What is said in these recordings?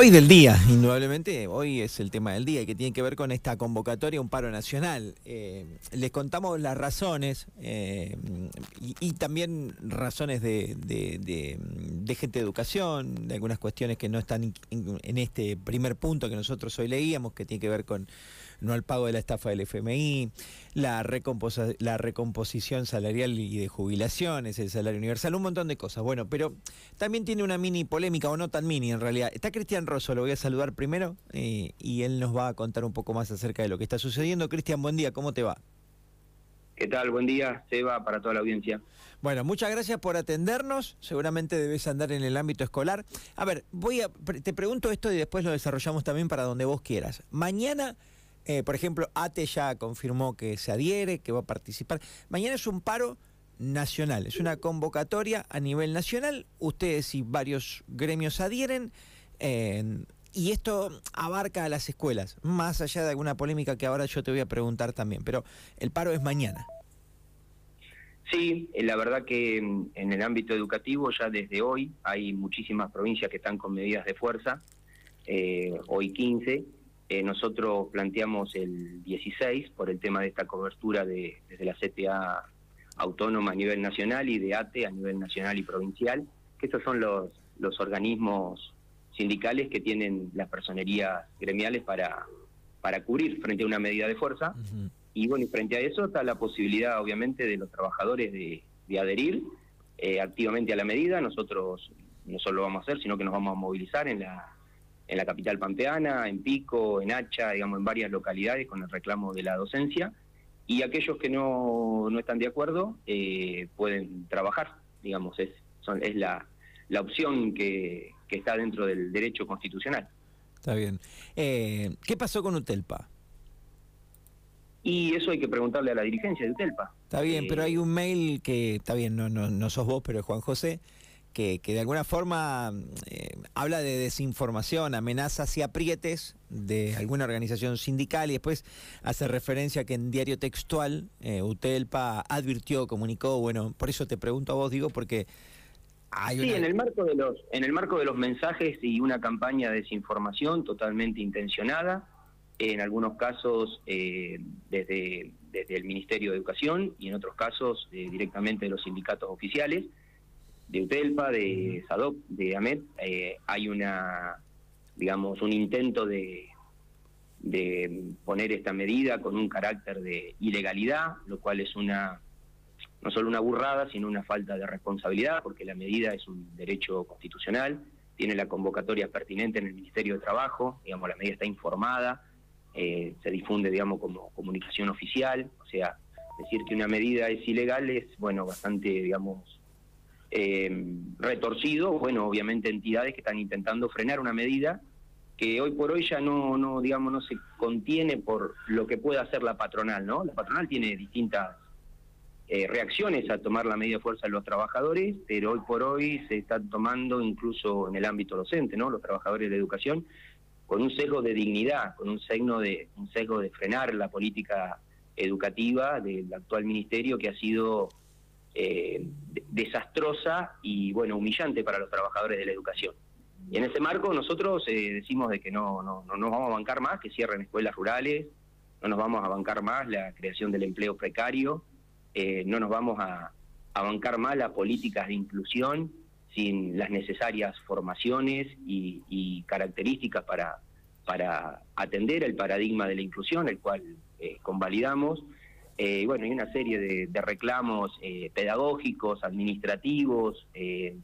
Hoy del día, indudablemente, hoy es el tema del día que tiene que ver con esta convocatoria, un paro nacional. Eh, les contamos las razones eh, y, también razones de, gente de educación, de algunas cuestiones que no están en este primer punto que nosotros hoy leíamos, que tiene que ver con no al pago de la estafa del FMI, la, la recomposición salarial y de jubilaciones, el salario universal, un montón de cosas. Bueno, pero también tiene una mini polémica, o no tan mini en realidad. Está Cristian Rosso, lo voy a saludar primero eh, y él nos va a contar un poco más acerca de lo que está sucediendo. Cristian, buen día, ¿cómo te va? ¿Qué tal? Buen día, Seba, para toda la audiencia. Bueno, muchas gracias por atendernos. Seguramente debes andar en el ámbito escolar. A ver, voy a te pregunto esto y después lo desarrollamos también para donde vos quieras. Mañana eh, por ejemplo, ATE ya confirmó que se adhiere, que va a participar. Mañana es un paro nacional, es una convocatoria a nivel nacional. Ustedes y varios gremios adhieren. Eh, y esto abarca a las escuelas, más allá de alguna polémica que ahora yo te voy a preguntar también, pero el paro es mañana. Sí, eh, la verdad que en el ámbito educativo ya desde hoy hay muchísimas provincias que están con medidas de fuerza, hoy 15, eh, nosotros planteamos el 16 por el tema de esta cobertura de, desde la CTA autónoma a nivel nacional y de ATE a nivel nacional y provincial, que estos son los, los organismos sindicales que tienen las personerías gremiales para, para cubrir frente a una medida de fuerza. Y bueno, y frente a eso está la posibilidad, obviamente, de los trabajadores de, adherir eh, activamente a la medida. Nosotros no solo lo vamos a hacer, sino que nos vamos a movilizar en la en la capital pampeana, en Pico, en Hacha, digamos, en varias localidades con el reclamo de la docencia. Y aquellos que no, no están de acuerdo eh, pueden trabajar, digamos, es, son, es la, la opción que, que está dentro del derecho constitucional. Está bien. Eh, ¿Qué pasó con Utelpa? Y eso hay que preguntarle a la dirigencia de Utelpa. Está bien, pero hay un mail que, está bien, no, no, no sos vos, pero es Juan José, que, de alguna forma eh, habla de desinformación, amenazas y aprietes de alguna organización sindical y después hace referencia que en diario textual eh, Utelpa advirtió, comunicó, bueno, por eso te pregunto a vos, digo, porque hay Sí, en el marco de los en el marco de los mensajes y una campaña de desinformación totalmente intencionada, en algunos casos eh, desde, desde el Ministerio de Educación y en otros casos directamente de los sindicatos oficiales, de UTELPA, de SADOC, de AMET, eh, hay una, digamos, un intento de, de poner esta medida con un carácter de ilegalidad, lo cual es una no solo una burrada, sino una falta de responsabilidad, porque la medida es un derecho constitucional, tiene la convocatoria pertinente en el Ministerio de Trabajo, digamos, la medida está informada, eh, se difunde, digamos, como comunicación oficial, o sea, decir que una medida es ilegal es, bueno, bastante, digamos, eh, retorcido, bueno, obviamente entidades que están intentando frenar una medida que hoy por hoy ya no, no, digamos, no se contiene por lo que pueda hacer la patronal, ¿no? La patronal tiene distintas eh, reacciones a tomar la medida de fuerza de los trabajadores, pero hoy por hoy se está tomando incluso en el ámbito docente, ¿no? Los trabajadores de educación con un sesgo de dignidad, con un sesgo de un sesgo de frenar la política educativa del actual ministerio que ha sido eh, desastrosa y bueno humillante para los trabajadores de la educación. Y en ese marco nosotros eh, decimos de que no, no, no nos vamos a bancar más que cierren escuelas rurales, no nos vamos a bancar más la creación del empleo precario, eh, no nos vamos a, bancar más las políticas de inclusión sin las necesarias formaciones y, características para, para atender el paradigma de la inclusión, el cual convalidamos. Eh, bueno, hay una serie de, reclamos eh, pedagógicos, administrativos, eh,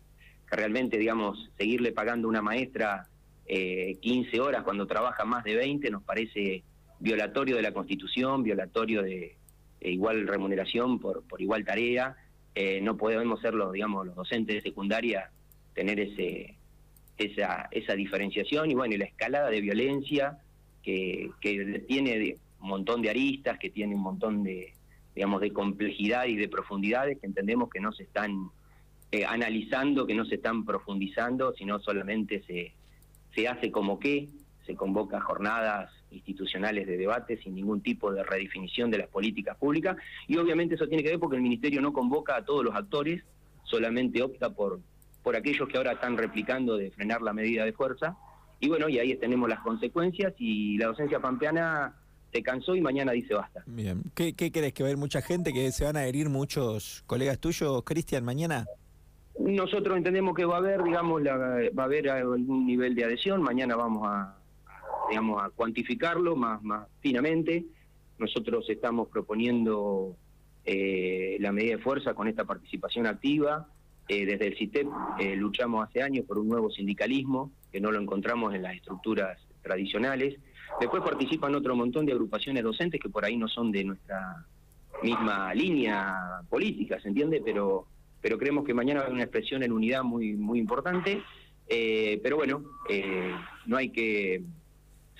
que realmente, digamos, seguirle pagando a una maestra 15 horas cuando trabaja más de 20 nos parece violatorio de la Constitución, violatorio de, igual remuneración por, por igual tarea. no podemos ser los, digamos, los docentes de secundaria tener ese, esa, esa diferenciación y bueno, y la escalada de violencia que, que tiene un montón de aristas, que tiene un montón de, digamos, de complejidad y de profundidades que entendemos que no se están eh, analizando, que no se están profundizando, sino solamente se, se hace como que se convoca jornadas institucionales de debate sin ningún tipo de redefinición de las políticas públicas. Y obviamente eso tiene que ver porque el ministerio no convoca a todos los actores, solamente opta por por aquellos que ahora están replicando de frenar la medida de fuerza. Y bueno, y ahí tenemos las consecuencias y la docencia pampeana se cansó y mañana dice basta. Bien, ¿qué, qué crees que va a haber mucha gente, que se van a herir muchos colegas tuyos, Cristian, mañana? Nosotros entendemos que va a haber, digamos, la, va a haber algún nivel de adhesión, mañana vamos a, digamos, a cuantificarlo más, más finamente. Nosotros estamos proponiendo eh, la medida de fuerza con esta participación activa. Eh, desde el CITEP eh, luchamos hace años por un nuevo sindicalismo, que no lo encontramos en las estructuras tradicionales. Después participan otro montón de agrupaciones docentes que por ahí no son de nuestra misma línea política, ¿se entiende? Pero, pero creemos que mañana va a haber una expresión en unidad muy, muy importante. pero bueno, no hay que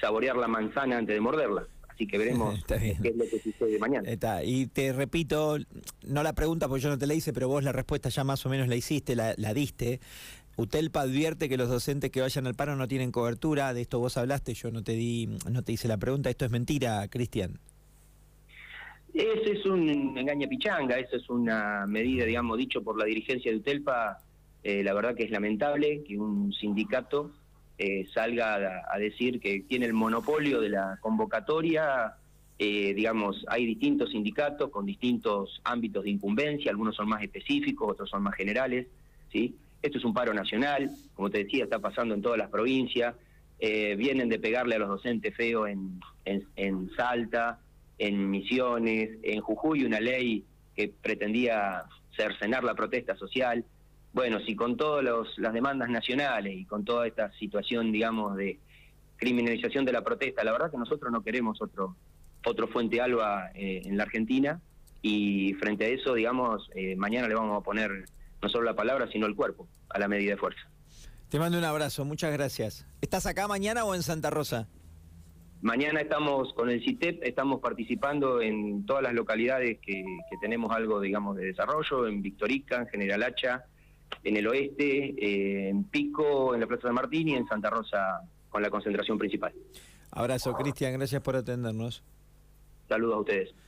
saborear la manzana antes de morderla. Así que veremos qué es lo que sucede mañana. Está. Y te repito, no la pregunta porque yo no te la hice, pero vos la respuesta ya más o menos la hiciste, la, diste. UTELPA advierte que los docentes que vayan al paro no tienen cobertura. De esto vos hablaste, yo no te di, no te hice la pregunta. Esto es mentira, Cristian. Ese es un engaña pichanga, esa es una medida, digamos, dicho por la dirigencia de UTELPA. Eh, la verdad que es lamentable que un sindicato eh, salga a, decir que tiene el monopolio de la convocatoria. Eh, digamos, hay distintos sindicatos con distintos ámbitos de incumbencia, algunos son más específicos, otros son más generales. ¿sí? Esto es un paro nacional, como te decía, está pasando en todas las provincias. Eh, vienen de pegarle a los docentes feos en, en Salta, en Misiones, en Jujuy, una ley que pretendía cercenar la protesta social bueno, si con todas las demandas nacionales y con toda esta situación, digamos, de criminalización de la protesta, la verdad que nosotros no queremos otro otro Fuente Alba eh, en la Argentina y frente a eso, digamos, eh, mañana le vamos a poner no solo la palabra, sino el cuerpo a la medida de fuerza. Te mando un abrazo, muchas gracias. ¿Estás acá mañana o en Santa Rosa? Mañana estamos con el CITEP, estamos participando en todas las localidades que, que tenemos algo, digamos, de desarrollo, en Victorica, en General Hacha, en el oeste, eh, en Pico, en la Plaza de Martín y en Santa Rosa con la concentración principal. Abrazo, Cristian, gracias por atendernos. Saludos a ustedes.